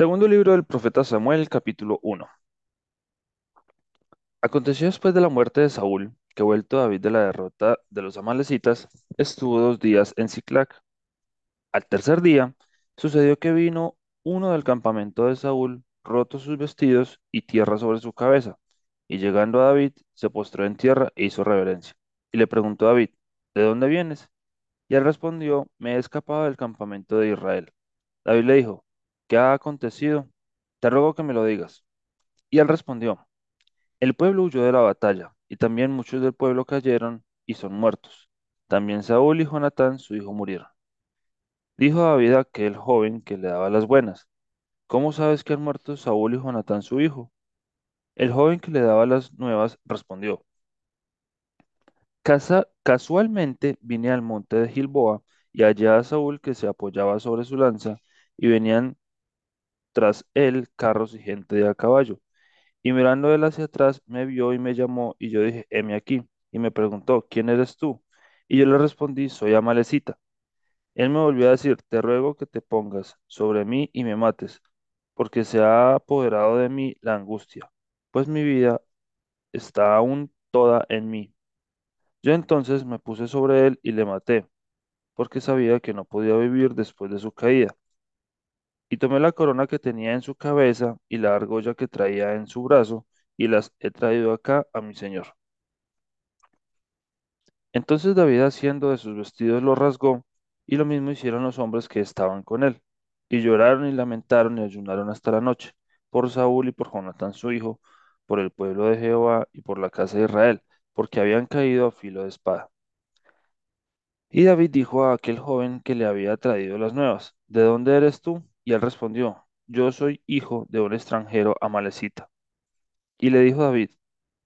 Segundo libro del profeta Samuel, capítulo uno. Aconteció después de la muerte de Saúl, que vuelto David de la derrota de los amalecitas, estuvo dos días en Siclac. Al tercer día, sucedió que vino uno del campamento de Saúl, roto sus vestidos y tierra sobre su cabeza, y llegando a David, se postró en tierra e hizo reverencia. Y le preguntó David, ¿de dónde vienes? Y él respondió, me he escapado del campamento de Israel. David le dijo, ¿qué ha acontecido? Te ruego que me lo digas. Y él respondió, el pueblo huyó de la batalla, y también muchos del pueblo cayeron y son muertos. También Saúl y Jonatán, su hijo, murieron. Dijo David a aquel joven que le daba las buenas, ¿cómo sabes que han muerto Saúl y Jonatán, su hijo? El joven que le daba las nuevas respondió, "Casa- casualmente vine al monte de Gilboa y hallé a Saúl que se apoyaba sobre su lanza, y venían tras él carros y gente de a caballo. Y mirando él hacia atrás, me vio y me llamó, y yo dije, heme aquí. Y me preguntó, ¿quién eres tú? Y yo le respondí, soy Amalecita. Él me volvió a decir, te ruego que te pongas sobre mí y me mates, porque se ha apoderado de mí la angustia, pues mi vida está aún toda en mí. Yo entonces me puse sobre él y le maté, porque sabía que no podía vivir después de su caída. Y tomé la corona que tenía en su cabeza y la argolla que traía en su brazo, y las he traído acá a mi señor. Entonces David haciendo de sus vestidos los rasgó, y lo mismo hicieron los hombres que estaban con él. Y lloraron y lamentaron y ayunaron hasta la noche, por Saúl y por Jonatán su hijo, por el pueblo de Jehová y por la casa de Israel, porque habían caído a filo de espada. Y David dijo a aquel joven que le había traído las nuevas, ¿De dónde eres tú? Y él respondió, Yo soy hijo de un extranjero amalecita. Y le dijo David,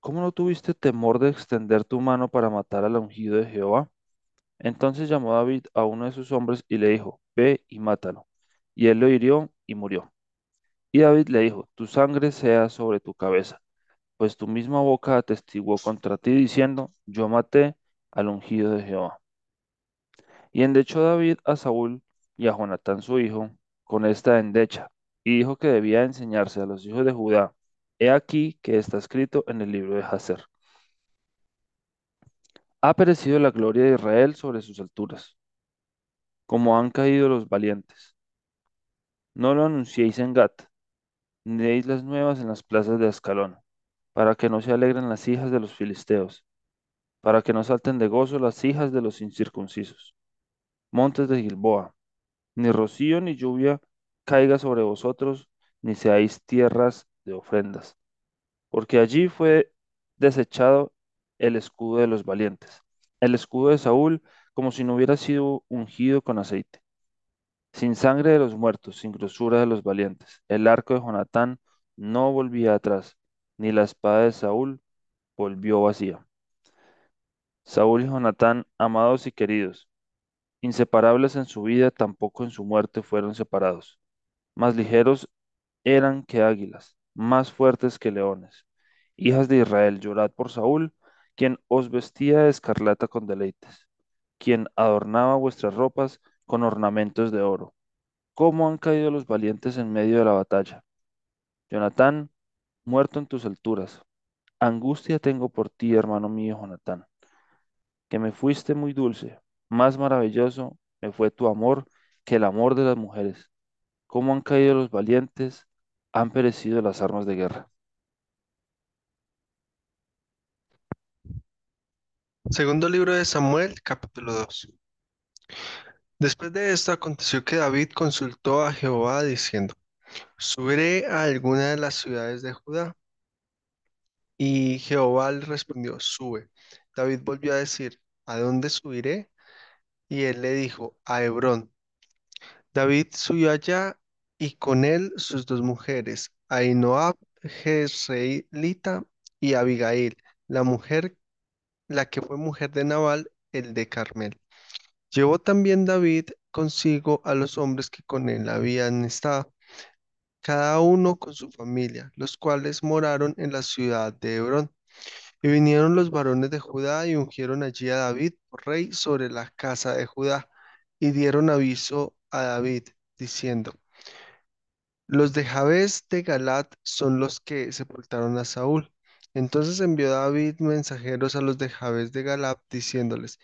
¿Cómo no tuviste temor de extender tu mano para matar al ungido de Jehová? Entonces llamó David a uno de sus hombres y le dijo, Ve y mátalo. Y él lo hirió y murió. Y David le dijo, Tu sangre sea sobre tu cabeza, pues tu misma boca atestiguó contra ti diciendo, Yo maté al ungido de Jehová. Y endechó David a Saúl y a Jonatán su hijo con esta endecha, y dijo que debía enseñarse a los hijos de Judá. He aquí que está escrito en el libro de Jacer. Ha perecido la gloria de Israel sobre sus alturas, como han caído los valientes. No lo anunciéis en Gat, ni deis las nuevas en las plazas de Ascalón, para que no se alegren las hijas de los filisteos, para que no salten de gozo las hijas de los incircuncisos. Montes de Gilboa, ni rocío ni lluvia caiga sobre vosotros, ni seáis tierras de ofrendas, porque allí fue desechado el escudo de los valientes, el escudo de Saúl, como si no hubiera sido ungido con aceite. Sin sangre de los muertos, sin grosura de los valientes. El arco de Jonatán no volvía atrás, ni la espada de Saúl volvió vacía. Saúl y Jonatán, amados y queridos, inseparables en su vida, tampoco en su muerte fueron separados. Más ligeros eran que águilas, más fuertes que leones. Hijas de Israel, llorad por Saúl, quien os vestía de escarlata con deleites, quien adornaba vuestras ropas con ornamentos de oro cómo han caído los valientes en medio de la batalla. Jonatán, muerto en tus alturas. Angustia tengo por ti, hermano mío, Jonatán, que me fuiste muy dulce. Más maravilloso me fue tu amor que el amor de las mujeres. Cómo han caído los valientes, han perecido las armas de guerra. Segundo libro de Samuel, capítulo 2. Después de esto aconteció que David consultó a Jehová diciendo, ¿subiré a alguna de las ciudades de Judá? Y Jehová le respondió, sube. David volvió a decir, ¿a dónde subiré? Y él le dijo, a Hebrón. David subió allá y con él sus dos mujeres, Ahinoam Jezreelita y Abigail, la mujer, la que fue mujer de Nabal, el de Carmel. Llevó también David consigo a los hombres que con él habían estado, cada uno con su familia, los cuales moraron en la ciudad de Hebrón. Y vinieron los varones de Judá y ungieron allí a David por rey sobre la casa de Judá, y dieron aviso a David, diciendo, Los de Jabes de Galat son los que sepultaron a Saúl. Entonces envió David mensajeros a los de Jabes de Galat diciéndoles,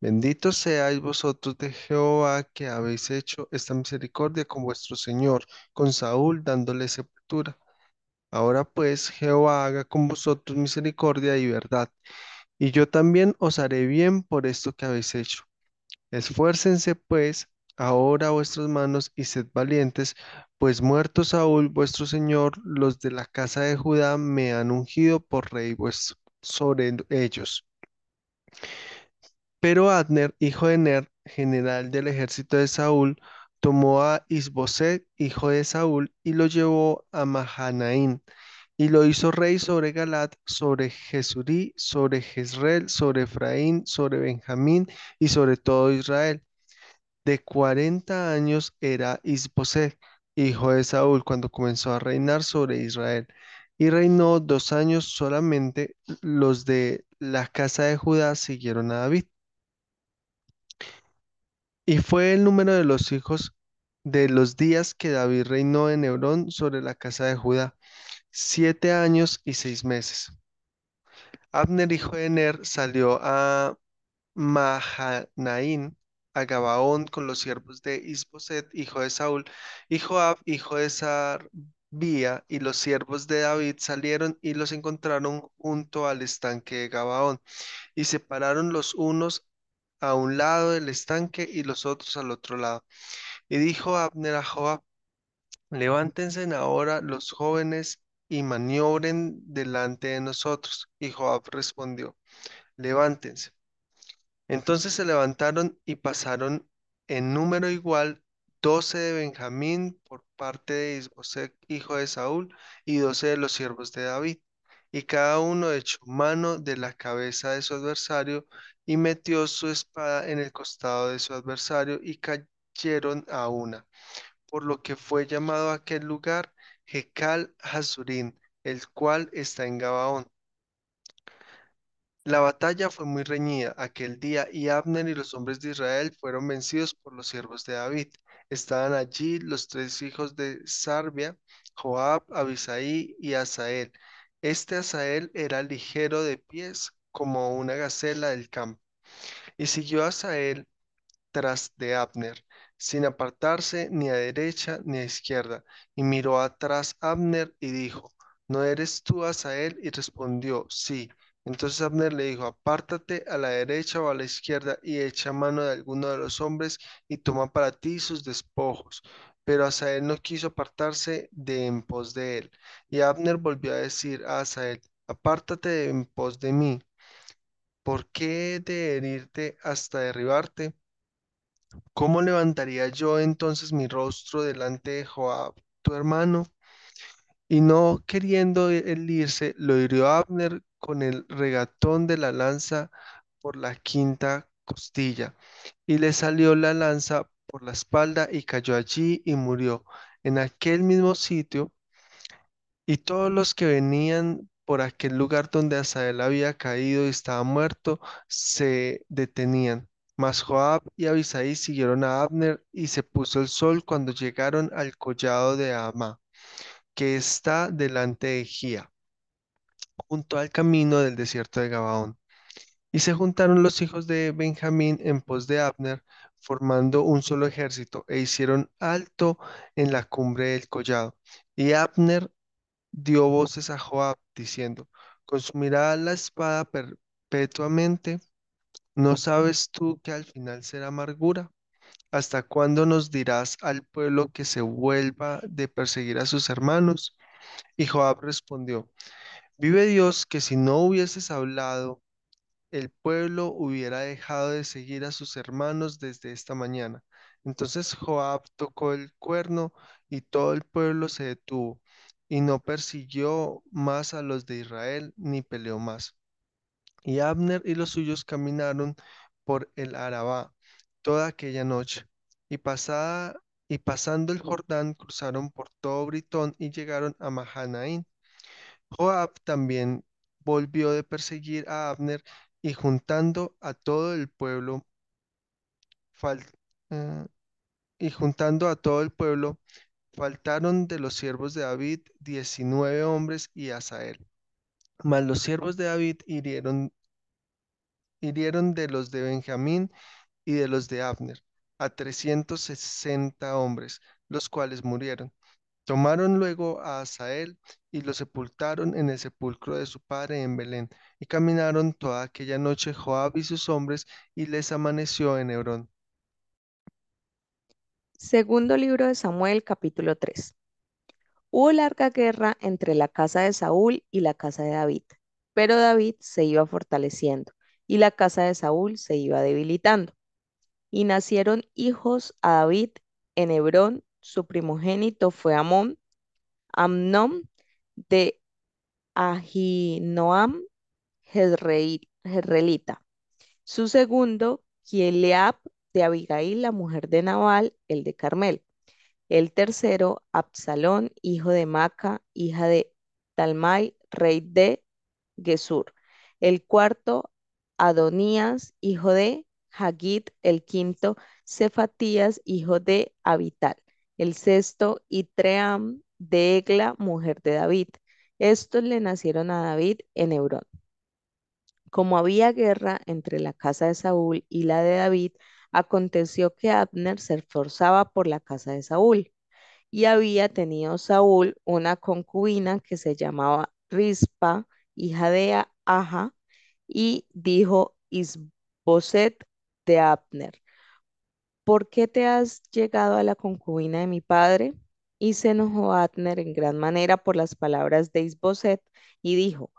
Benditos seáis vosotros de Jehová que habéis hecho esta misericordia con vuestro Señor, con Saúl dándole sepultura. Ahora pues Jehová haga con vosotros misericordia y verdad, y yo también os haré bien por esto que habéis hecho. Esfuércense pues ahora vuestras manos y sed valientes, pues muerto Saúl vuestro señor, los de la casa de Judá me han ungido por rey vuestro sobre ellos. Pero Abner, hijo de Ner, general del ejército de Saúl, tomó a Isboset, hijo de Saúl, y lo llevó a Mahanaín, y lo hizo rey sobre Galat, sobre Jesurí, sobre Jezreel, sobre Efraín, sobre Benjamín y sobre todo Israel. De 40 años era Isboset, hijo de Saúl, cuando comenzó a reinar sobre Israel. Y reinó dos años solamente. Los de la casa de Judá siguieron a David. Y fue el número de los hijos de los días que David reinó en Hebrón sobre la casa de Judá, siete años y seis meses. Abner, hijo de Ner, salió a Mahanaín, a Gabaón con los siervos de Isboset, hijo de Saúl, y Joab, hijo de Sarbía, y los siervos de David salieron y los encontraron junto al estanque de Gabaón, y se pararon los unos a un lado del estanque y los otros al otro lado. Y dijo Abner a Joab, levántense ahora los jóvenes y maniobren delante de nosotros. Y Joab respondió, levántense. Entonces se levantaron y pasaron en número igual doce de Benjamín por parte de Isboset, hijo de Saúl, y doce de los siervos de David. Y cada uno echó mano de la cabeza de su adversario y metió su espada en el costado de su adversario y cayeron a una, por lo que fue llamado aquel lugar Jecal Hazurín, el cual está en Gabaón. La batalla fue muy reñida aquel día y Abner y los hombres de Israel fueron vencidos por los siervos de David. Estaban allí los tres hijos de Sarbia, Joab, Abisaí y Asael. Este Asael era ligero de pies como una gacela del campo. Y siguió Asael tras de Abner, sin apartarse ni a derecha ni a izquierda. Y miró atrás Abner y dijo, ¿no eres tú Asael? Y respondió, sí. Entonces Abner le dijo, apártate a la derecha o a la izquierda y echa mano de alguno de los hombres y toma para ti sus despojos. Pero Asael no quiso apartarse de en pos de él. Y Abner volvió a decir a Asael, apártate de en pos de mí. ¿Por qué he de herirte hasta derribarte? ¿Cómo levantaría yo entonces mi rostro delante de Joab, tu hermano? Y no queriendo él irse, lo hirió Abner con el regatón de la lanza por la quinta costilla, y le salió la lanza por la espalda y cayó allí y murió en aquel mismo sitio. Y todos los que venían por aquel lugar donde Asael había caído y estaba muerto, se detenían. Mas Joab y Abisai siguieron a Abner y se puso el sol cuando llegaron al collado de Ama, que está delante de Gía, junto al camino del desierto de Gabaón. Y se juntaron los hijos de Benjamín en pos de Abner, formando un solo ejército, e hicieron alto en la cumbre del collado. Y Abner dio voces a Joab, diciendo, ¿consumirá la espada perpetuamente? ¿No sabes tú que al final será amargura? ¿Hasta cuándo nos dirás al pueblo que se vuelva de perseguir a sus hermanos? Y Joab respondió, vive Dios que si no hubieses hablado, el pueblo hubiera dejado de seguir a sus hermanos desde esta mañana. Entonces Joab tocó el cuerno y todo el pueblo se detuvo y no persiguió más a los de Israel ni peleó más. Y Abner y los suyos caminaron por el Arabá toda aquella noche, y pasada y pasando el Jordán cruzaron por todo Britón y llegaron a Mahanaín. Joab también volvió de perseguir a Abner y juntando a todo el pueblo eh, y juntando a todo el pueblo Faltaron de los siervos de David diecinueve hombres y Asael. Mas los siervos de David hirieron, hirieron de los de Benjamín y de los de Abner a trescientos sesenta hombres, los cuales murieron. Tomaron luego a Asael y lo sepultaron en el sepulcro de su padre en Belén, y caminaron toda aquella noche Joab y sus hombres, y les amaneció en Hebrón. Segundo libro de Samuel, capítulo 3. Hubo larga guerra entre la casa de Saúl y la casa de David, pero David se iba fortaleciendo y la casa de Saúl se iba debilitando. Y nacieron hijos a David en Hebrón, su primogénito fue Amón, Amnón de Ahinoam Jezreel- Jezreelita, su segundo, Kieleab de Abigail, la mujer de Nabal, el de Carmel. El tercero, Absalón, hijo de Maca, hija de Talmai, rey de Gesur. El cuarto, Adonías, hijo de Hagit. El quinto, Cefatías, hijo de Abital. El sexto, Itream de Egla, mujer de David. Estos le nacieron a David en Hebrón. Como había guerra entre la casa de Saúl y la de David, aconteció que Abner se esforzaba por la casa de Saúl. Y había tenido Saúl una concubina que se llamaba Rispa, hija de Aja, y dijo Isboset de Abner, ¿por qué te has llegado a la concubina de mi padre? Y se enojó Abner en gran manera por las palabras de Isboset y dijo,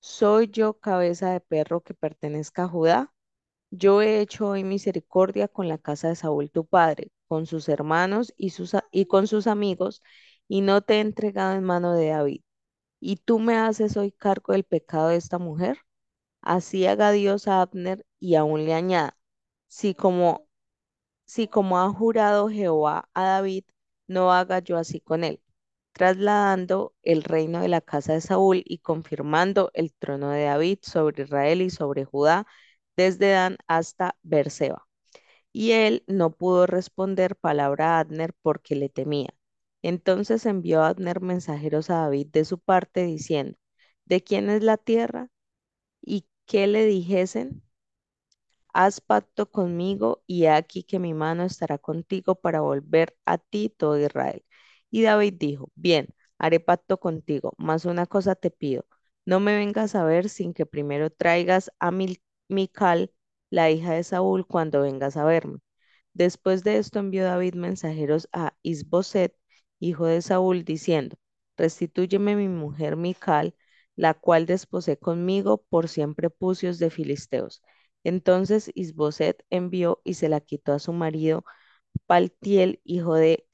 ¿soy yo cabeza de perro que pertenezca a Judá? Yo he hecho hoy misericordia con la casa de Saúl tu padre, con sus hermanos y, sus, y con sus amigos, y no te he entregado en mano de David. ¿Y tú me haces hoy cargo del pecado de esta mujer? Así haga Dios a Abner y aún le añada, si como, si como ha jurado Jehová a David, no haga yo así con él, trasladando el reino de la casa de Saúl y confirmando el trono de David sobre Israel y sobre Judá desde Dan hasta Beerseba. Y él no pudo responder palabra a Abner porque le temía. Entonces envió Abner mensajeros a David de su parte diciendo, ¿de quién es la tierra? ¿Y qué le dijesen? Haz pacto conmigo y he aquí que mi mano estará contigo para volver a ti todo Israel. Y David dijo, bien, haré pacto contigo, mas una cosa te pido, no me vengas a ver sin que primero traigas a Mil- Mical, la hija de Saúl, cuando vengas a verme. Después de esto envió David mensajeros a Isboset, hijo de Saúl, diciendo, Restitúyeme mi mujer Mical, la cual desposé conmigo por cien prepucios de filisteos. Entonces Isboset envió y se la quitó a su marido Paltiel, hijo de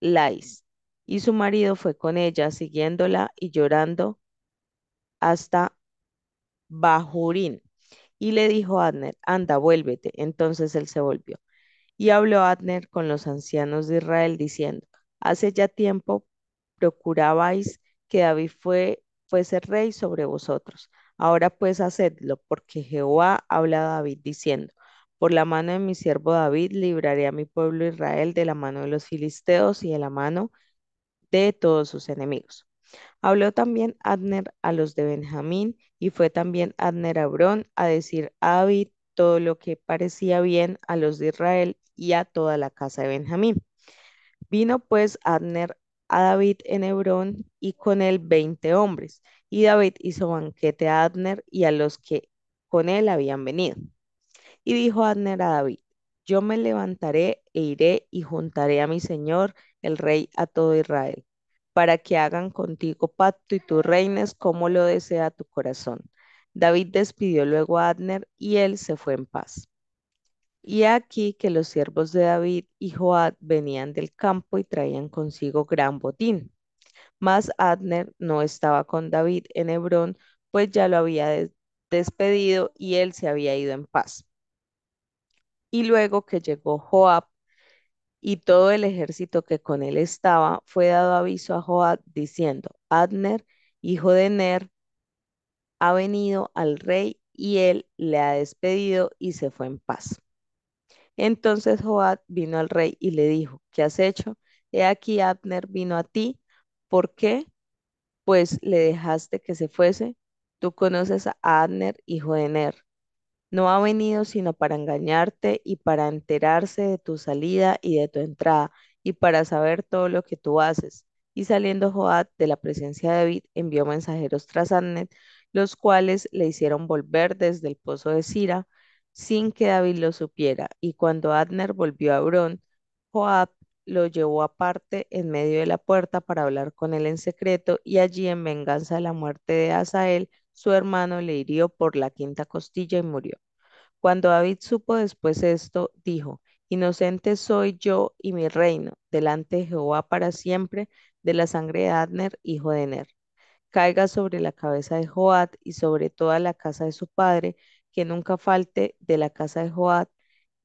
Lais. Y su marido fue con ella, siguiéndola y llorando hasta Bahurín. Y le dijo a Abner, anda, vuélvete. Entonces él se volvió. Y habló Abner con los ancianos de Israel, diciendo, hace ya tiempo procurabais que David fue, fuese rey sobre vosotros. Ahora pues hacedlo, porque Jehová habla a David diciendo, por la mano de mi siervo David libraré a mi pueblo Israel de la mano de los filisteos y de la mano de todos sus enemigos. Habló también Abner a los de Benjamín y fue también Abner a Hebrón a decir a David todo lo que parecía bien a los de Israel y a toda la casa de Benjamín. Vino pues Abner a David en Hebrón y con él veinte hombres. Y David hizo banquete a Abner y a los que con él habían venido. Y dijo Abner a David, yo me levantaré e iré y juntaré a mi señor, el rey, a todo Israel, para que hagan contigo pacto y tú reines como lo desea tu corazón. David despidió luego a Abner y él se fue en paz. Y aquí que los siervos de David y Joab venían del campo y traían consigo gran botín. Mas Abner no estaba con David en Hebrón, pues ya lo había des- despedido y él se había ido en paz. Y luego que llegó Joab y todo el ejército que con él estaba, fue dado aviso a Joab diciendo, Abner, hijo de Ner, ha venido al rey y él le ha despedido y se fue en paz. Entonces Joab vino al rey y le dijo, ¿qué has hecho? He aquí Abner vino a ti. ¿Por qué? Pues le dejaste que se fuese. Tú conoces a Abner, hijo de Ner no ha venido sino para engañarte y para enterarse de tu salida y de tu entrada y para saber todo lo que tú haces. Y saliendo Joab de la presencia de David, envió mensajeros tras Abner, los cuales le hicieron volver desde el pozo de Sira, sin que David lo supiera. Y cuando Abner volvió a Hebrón, Joab lo llevó aparte en medio de la puerta para hablar con él en secreto, y allí en venganza de la muerte de Asael, su hermano le hirió por la quinta costilla y murió. Cuando David supo después esto, dijo, Inocente soy yo y mi reino delante de Jehová para siempre de la sangre de Adner, hijo de Ner. Caiga sobre la cabeza de Joad y sobre toda la casa de su padre, que nunca falte de la casa de Joad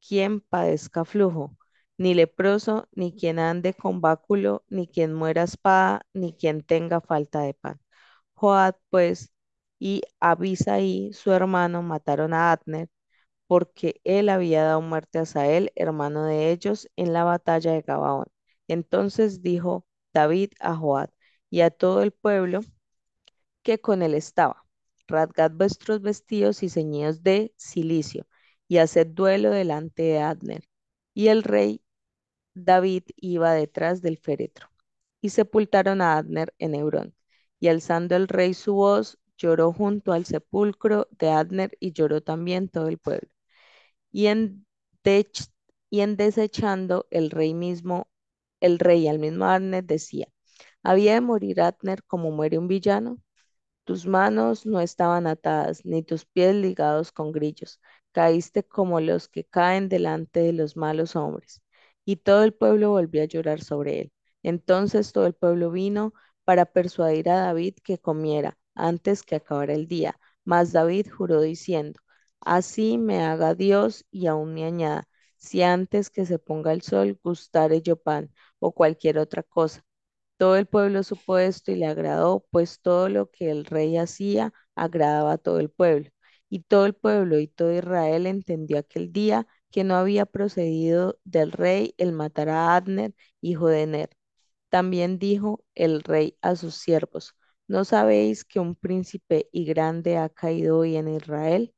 quien padezca flujo, ni leproso, ni quien ande con báculo, ni quien muera espada, ni quien tenga falta de pan. Joad, pues, y Abisaí, su hermano, mataron a Adner porque él había dado muerte a Asael, hermano de ellos, en la batalla de Gabaón. Entonces dijo David a Joab y a todo el pueblo que con él estaba, rasgad vuestros vestidos y ceñidos de cilicio, y haced duelo delante de Abner. Y el rey David iba detrás del féretro. Y sepultaron a Abner en Hebrón. Y alzando el rey su voz, lloró junto al sepulcro de Abner y lloró también todo el pueblo y en, y en desechando el rey mismo, el rey al mismo Abner decía, ¿había de morir Abner como muere un villano? Tus manos no estaban atadas, ni tus pies ligados con grillos. Caíste como los que caen delante de los malos hombres. Y todo el pueblo volvió a llorar sobre él. Entonces todo el pueblo vino para persuadir a David que comiera antes que acabara el día. Mas David juró diciendo, Así me haga Dios y aún me añada, si antes que se ponga el sol gustare yo pan o cualquier otra cosa todo el pueblo supo esto y le agradó, pues todo lo que el rey hacía agradaba a todo el pueblo. Y todo el pueblo y todo Israel entendió aquel día que no había procedido del rey el matar a Adner, hijo de Ner. También dijo el rey a sus siervos, ¿no sabéis que un príncipe y grande ha caído hoy en Israel?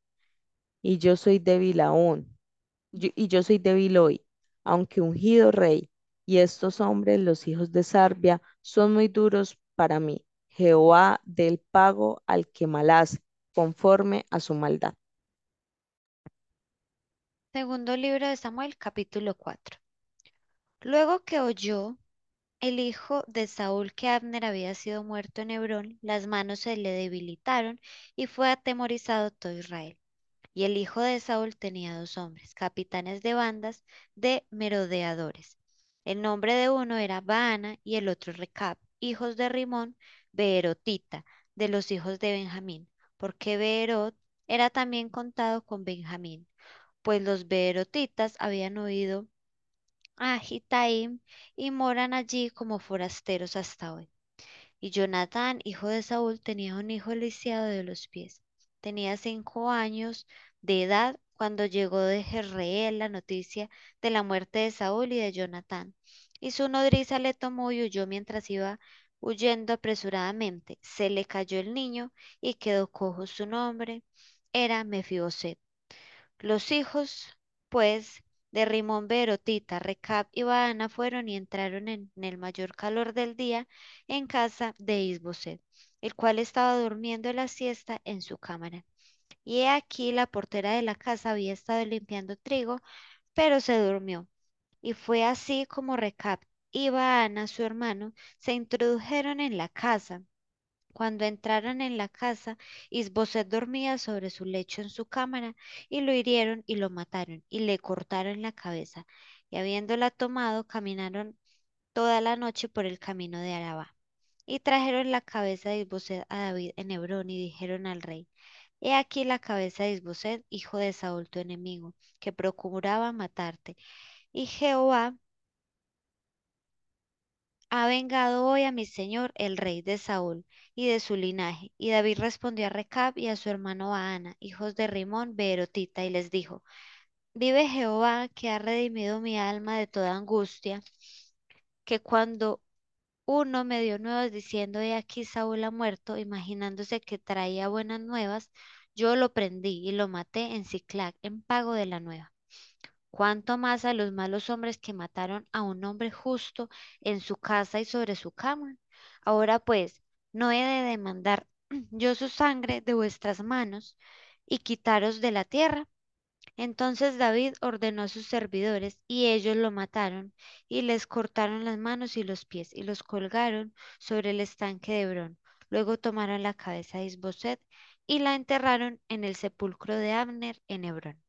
Y yo soy débil aún y yo soy débil hoy, aunque ungido rey, y estos hombres, los hijos de Sarbia, son muy duros para mí. Jehová del pago al que mal hace, conforme a su maldad. Segundo libro de Samuel, capítulo 4. Luego que oyó el hijo de Saúl que Abner había sido muerto en Hebrón, las manos se le debilitaron y fue atemorizado todo Israel. Y el hijo de Saúl tenía dos hombres, capitanes de bandas de merodeadores. El nombre de uno era Baana y el otro Recab, hijos de Rimón, Beerotita, de los hijos de Benjamín, porque Beerot era también contado con Benjamín, pues los Beerotitas habían huido a Gitaim y moran allí como forasteros hasta hoy. Y Jonatán, hijo de Saúl, tenía un hijo lisiado de los pies. Tenía cinco años de edad cuando llegó de Jezreel la noticia de la muerte de Saúl y de Jonatán. Y su nodriza le tomó y huyó mientras iba huyendo apresuradamente. Se le cayó el niño y quedó cojo. Su nombre era Mefiboset. Los hijos, pues, de Rimón, Berotita, Recab y Baana fueron y entraron en, el mayor calor del día en casa de Isboset, el cual estaba durmiendo la siesta en su cámara. Y aquí la portera de la casa había estado limpiando trigo, pero se durmió. Y fue así como Recab y Baana, su hermano, se introdujeron en la casa. Cuando entraron en la casa, Isboset dormía sobre su lecho en su cámara, y lo hirieron y lo mataron, y le cortaron la cabeza, y habiéndola tomado, caminaron toda la noche por el camino de Araba. Y trajeron la cabeza de Isboset a David en Hebrón, y dijeron al rey, He aquí la cabeza de Isboset, hijo de Saúl tu enemigo, que procuraba matarte. Y Jehová ha vengado hoy a mi señor el rey de Saúl y de su linaje. Y David respondió a Recab y a su hermano Baana, hijos de Rimón, Beerotita, y les dijo, Vive Jehová, que ha redimido mi alma de toda angustia que cuando uno me dio nuevas diciendo, he aquí Saúl ha muerto, imaginándose que traía buenas nuevas, yo lo prendí y lo maté en Ciclac en pago de la nueva. Cuánto más a los malos hombres que mataron a un hombre justo en su casa y sobre su cama. Ahora pues, no he de demandar yo su sangre de vuestras manos y quitaros de la tierra. Entonces David ordenó a sus servidores, y ellos lo mataron, y les cortaron las manos y los pies, y los colgaron sobre el estanque de Hebrón. Luego tomaron la cabeza de Isboset y la enterraron en el sepulcro de Abner en Hebrón.